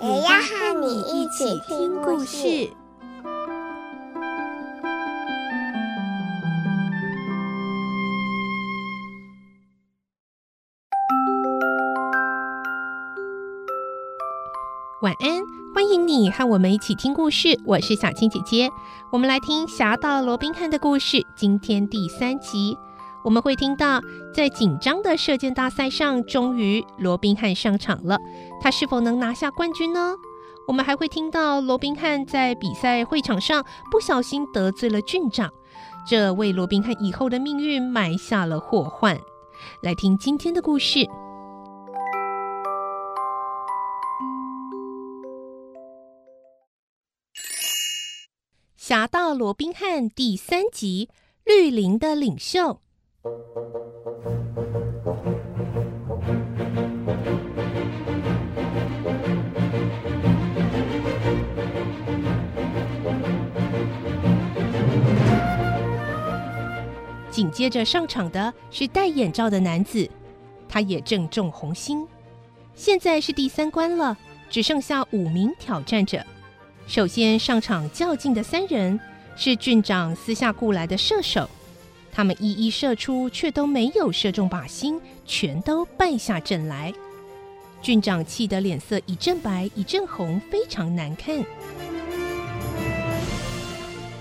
也要和你一起听故事。晚安，欢迎你和我们一起听故事。我是小青姐姐，我们来听《侠盗罗宾汉》的故事。今天第三集，我们会听到在紧张的射箭大赛上，终于罗宾汉上场了。他是否能拿下冠军呢？我们还会听到罗宾汉在比赛会场上不小心得罪了郡长，这为罗宾汉以后的命运埋下了祸患。来听今天的故事。《侠盗罗宾汉》第三集：绿林的领袖。紧接着上场的是戴眼罩的男子，他也正中红心。现在是第三关了，只剩下五名挑战者。首先上场较劲的三人是郡长私下雇来的射手，他们一一射出，却都没有射中靶心，全都败下阵来。郡长气得脸色一阵白一阵红，非常难看。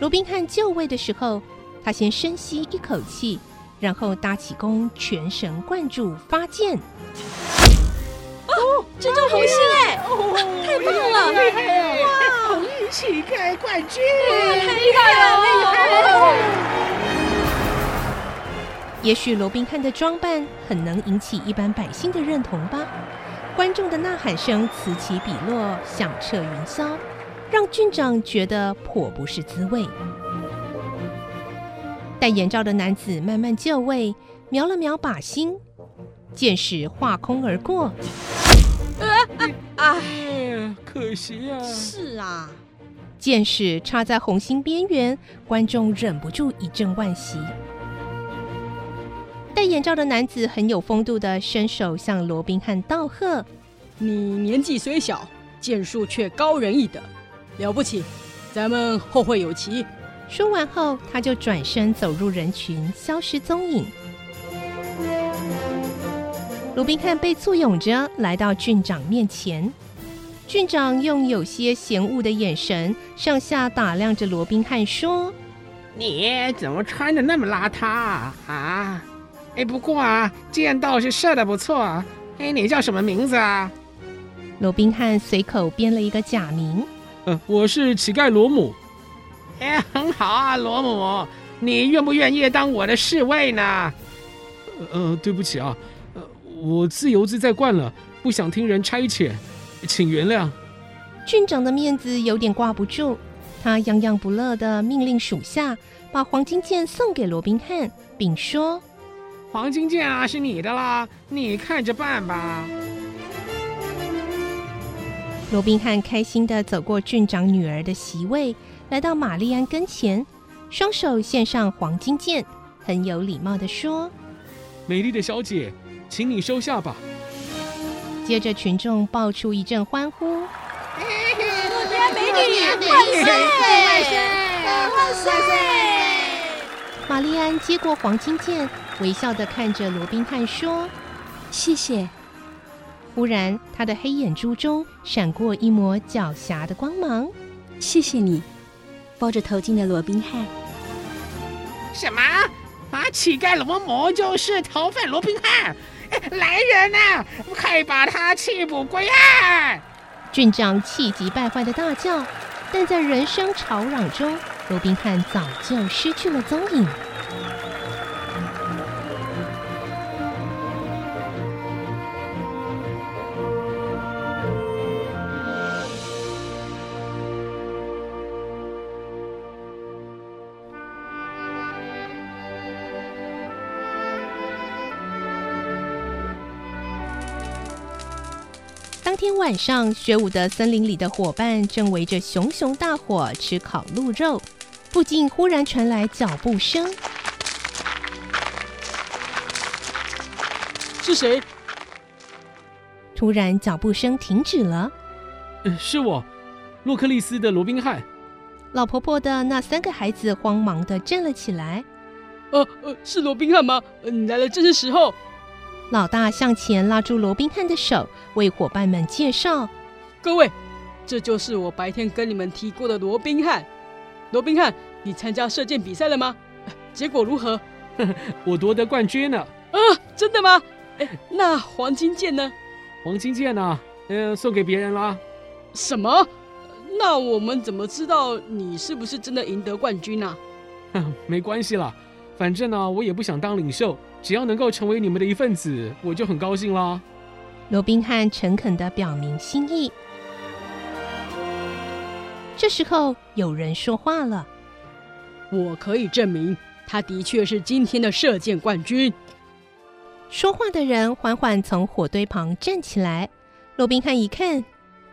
罗宾汉就位的时候，他先深吸一口气，然后搭起弓，全神贯注发箭。哦，正中红心哎！太棒了！厉害哇！红衣乞丐冠军，太厉害了！厉害！也许罗宾汉的装扮很能引起一般百姓的认同吧。观众的呐喊声此起彼落，响彻云霄，让郡长觉得颇不是滋味。戴眼罩的男子慢慢就位，瞄了瞄靶心，箭矢划空而过。哎呀，可惜啊！是啊，箭矢插在红心边缘，观众忍不住一阵惋惜。戴眼罩的男子很有风度的伸手向罗宾汉道贺：“你年纪虽小，剑术却高人一等，了不起！咱们后会有期。”说完后，他就转身走入人群，消失踪影。罗宾汉被簇拥着来到郡长面前，郡长用有些嫌恶的眼神上下打量着罗宾汉，说：“你怎么穿的那么邋遢啊？哎，不过啊，剑倒是射的不错啊。哎，你叫什么名字啊？”罗宾汉随口编了一个假名：“呃，我是乞丐罗姆。”哎，很好啊，罗姆，你愿不愿意当我的侍卫呢？呃，对不起啊。呃我自由自在惯了，不想听人差遣，请原谅。郡长的面子有点挂不住，他洋洋不乐的命令属下把黄金剑送给罗宾汉，并说：“黄金剑啊，是你的啦，你看着办吧。”罗宾汉开心地走过郡长女儿的席位，来到玛丽安跟前，双手献上黄金剑，很有礼貌地说：“美丽的小姐。”请你收下吧。接着，群众爆出一阵欢呼：“我家美女万岁！万岁！万岁！”玛丽安接过黄金剑，微笑的看着罗宾汉说：“谢谢。”忽然，他的黑眼珠中闪过一抹狡黠的光芒。“谢谢你，包着头巾的罗宾汉。”什么？啊，乞丐罗摩就是逃犯罗宾汉？来人呐！快把他缉捕归案！郡长气急败坏的大叫，但在人声吵嚷中，罗宾汉早就失去了踪影。当天晚上，雪伍的森林里的伙伴正围着熊熊大火吃烤鹿肉，附近忽然传来脚步声。是谁？突然，脚步声停止了。是我，洛克利斯的罗宾汉。老婆婆的那三个孩子慌忙的站了起来。呃呃，是罗宾汉吗？你来了正是时候。老大向前拉住罗宾汉的手，为伙伴们介绍：“各位，这就是我白天跟你们提过的罗宾汉。罗宾汉，你参加射箭比赛了吗？结果如何？我夺得冠军了。啊，真的吗？哎，那黄金剑呢？黄金剑呢？嗯，送给别人啦。什么？那我们怎么知道你是不是真的赢得冠军呢？哼，没关系啦，反正呢，我也不想当领袖。”只要能够成为你们的一份子，我就很高兴啦。罗宾汉诚恳地表明心意。这时候，有人说话了：“我可以证明，他的确是今天的射箭冠军。”说话的人缓缓从火堆旁站起来。罗宾汉一看，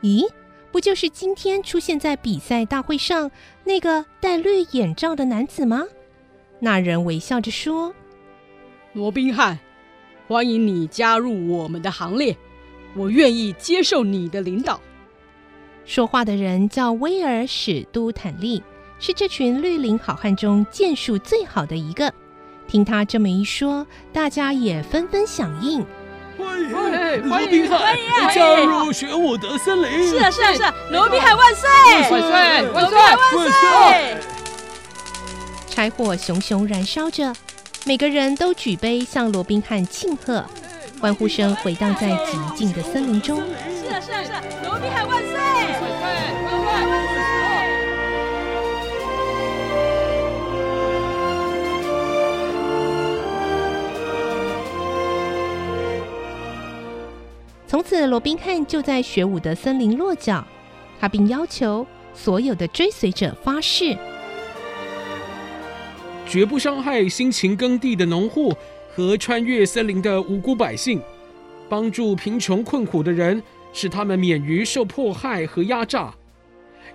咦，不就是今天出现在比赛大会上那个戴绿眼罩的男子吗？那人微笑着说。罗宾汉，欢迎你加入我们的行列，我愿意接受你的领导。说话的人叫威尔·史都坦利，是这群绿林好汉中剑术最好的一个。听他这么一说，大家也纷纷响应。欢迎罗宾汉加入玄武德森林！是啊，是啊，是啊！罗宾汉万岁！万岁！万岁！万岁！柴火熊熊燃烧着。每个人都举杯向罗宾汉庆贺，欢呼声回荡在寂静的森林中。是啊，是啊，是啊！罗宾汉万岁！万岁！万岁！从此，罗宾汉就在雪舞的森林落脚，他并要求所有的追随者发誓。绝不伤害辛勤耕地的农户和穿越森林的无辜百姓，帮助贫穷困苦的人，使他们免于受迫害和压榨。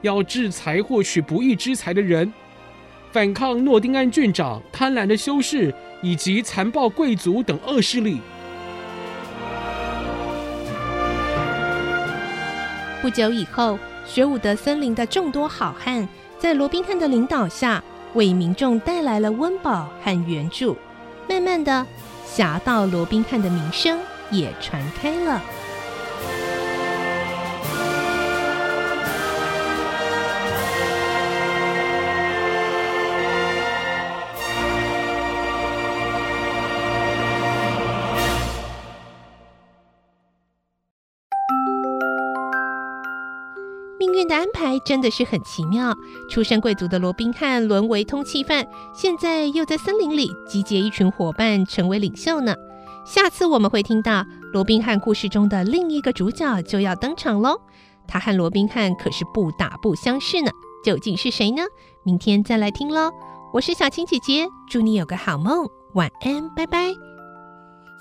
要制裁获取不义之财的人，反抗诺丁安郡长贪婪的修士以及残暴贵族等恶势力。不久以后，雪伍德森林的众多好汉在罗宾汉的领导下。为民众带来了温饱和援助，慢慢的，侠盗罗宾汉的名声也传开了。的安排真的是很奇妙。出身贵族的罗宾汉沦为通缉犯，现在又在森林里集结一群伙伴成为领袖呢。下次我们会听到罗宾汉故事中的另一个主角就要登场喽。他和罗宾汉可是不打不相识呢，究竟是谁呢？明天再来听喽。我是小青姐姐，祝你有个好梦，晚安，拜拜。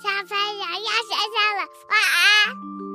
小朋友要睡觉了，晚安。